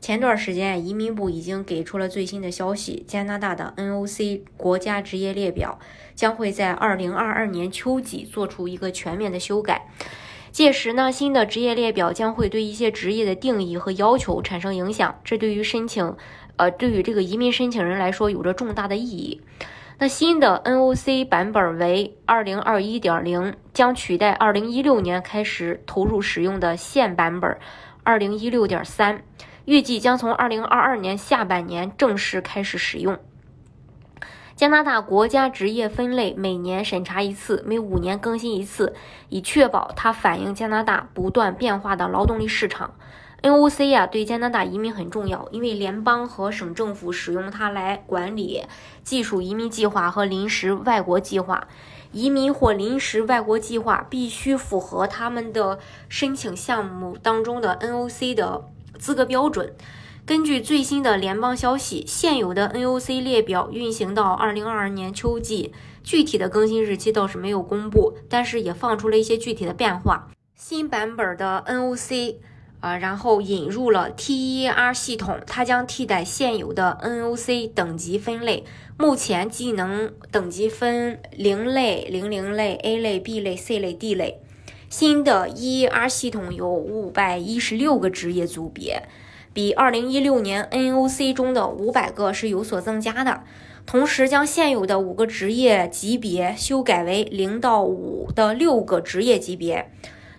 前段时间，移民部已经给出了最新的消息，加拿大的 NOC 国家职业列表将会在二零二二年秋季做出一个全面的修改。届时呢，新的职业列表将会对一些职业的定义和要求产生影响，这对于申请，呃，对于这个移民申请人来说有着重大的意义。那新的 NOC 版本为二零二一点零，将取代二零一六年开始投入使用的现版本二零一六点三。预计将从二零二二年下半年正式开始使用。加拿大国家职业分类每年审查一次，每五年更新一次，以确保它反映加拿大不断变化的劳动力市场。NOC 啊，对加拿大移民很重要，因为联邦和省政府使用它来管理技术移民计划和临时外国计划。移民或临时外国计划必须符合他们的申请项目当中的 NOC 的。资格标准。根据最新的联邦消息，现有的 NOC 列表运行到二零二二年秋季，具体的更新日期倒是没有公布，但是也放出了一些具体的变化。新版本的 NOC 啊，然后引入了 TER 系统，它将替代现有的 NOC 等级分类。目前技能等级分零类、零零类、A 类、B 类、C 类、D 类。新的 EER 系统有五百一十六个职业组别，比二零一六年 NOC 中的五百个是有所增加的。同时，将现有的五个职业级别修改为零到五的六个职业级别。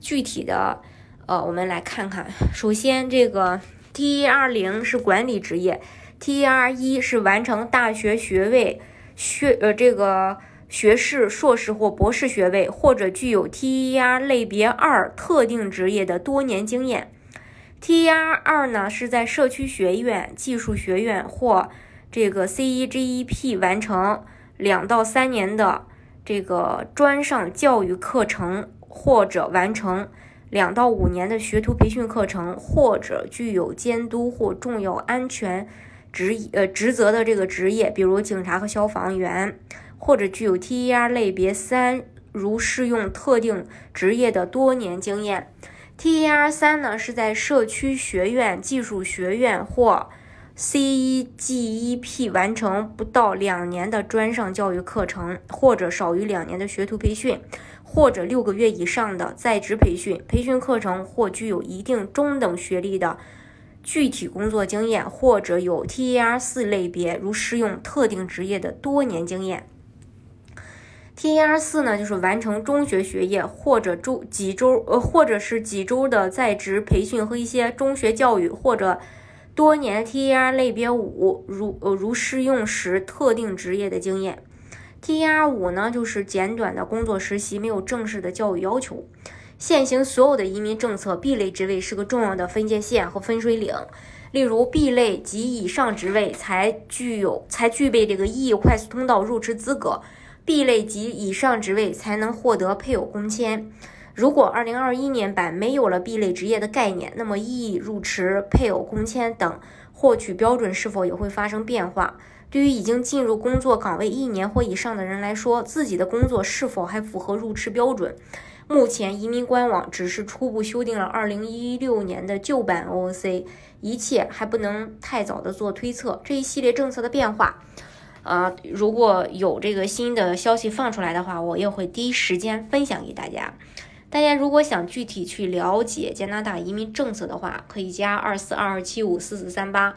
具体的，呃，我们来看看。首先，这个 TER 零是管理职业，TER 一是完成大学学位学呃这个。学士、硕士或博士学位，或者具有 TER 类别二特定职业的多年经验。TER 二呢，是在社区学院、技术学院或这个 CEGEP 完成两到三年的这个专上教育课程，或者完成两到五年的学徒培训课程，或者具有监督或重要安全职呃职责的这个职业，比如警察和消防员。或者具有 TER 类别三，如适用特定职业的多年经验。TER 三呢，是在社区学院、技术学院或 CEGEP 完成不到两年的专上教育课程，或者少于两年的学徒培训，或者六个月以上的在职培训培训课程，或具有一定中等学历的具体工作经验，或者有 TER 四类别，如适用特定职业的多年经验。TER 四呢，就是完成中学学业或者周几周呃，或者是几周的在职培训和一些中学教育，或者多年 TER 类别五，如呃如适用时特定职业的经验。TER 五呢，就是简短的工作实习，没有正式的教育要求。现行所有的移民政策，B 类职位是个重要的分界线和分水岭。例如，B 类及以上职位才具有才具备这个 E 快速通道入职资格。B 类及以上职位才能获得配偶工签。如果2021年版没有了 B 类职业的概念，那么 E 入职、配偶工签等获取标准是否也会发生变化？对于已经进入工作岗位一年或以上的人来说，自己的工作是否还符合入职标准？目前移民官网只是初步修订了2016年的旧版 OOC，一切还不能太早的做推测。这一系列政策的变化。呃，如果有这个新的消息放出来的话，我也会第一时间分享给大家。大家如果想具体去了解加拿大移民政策的话，可以加二四二二七五四四三八，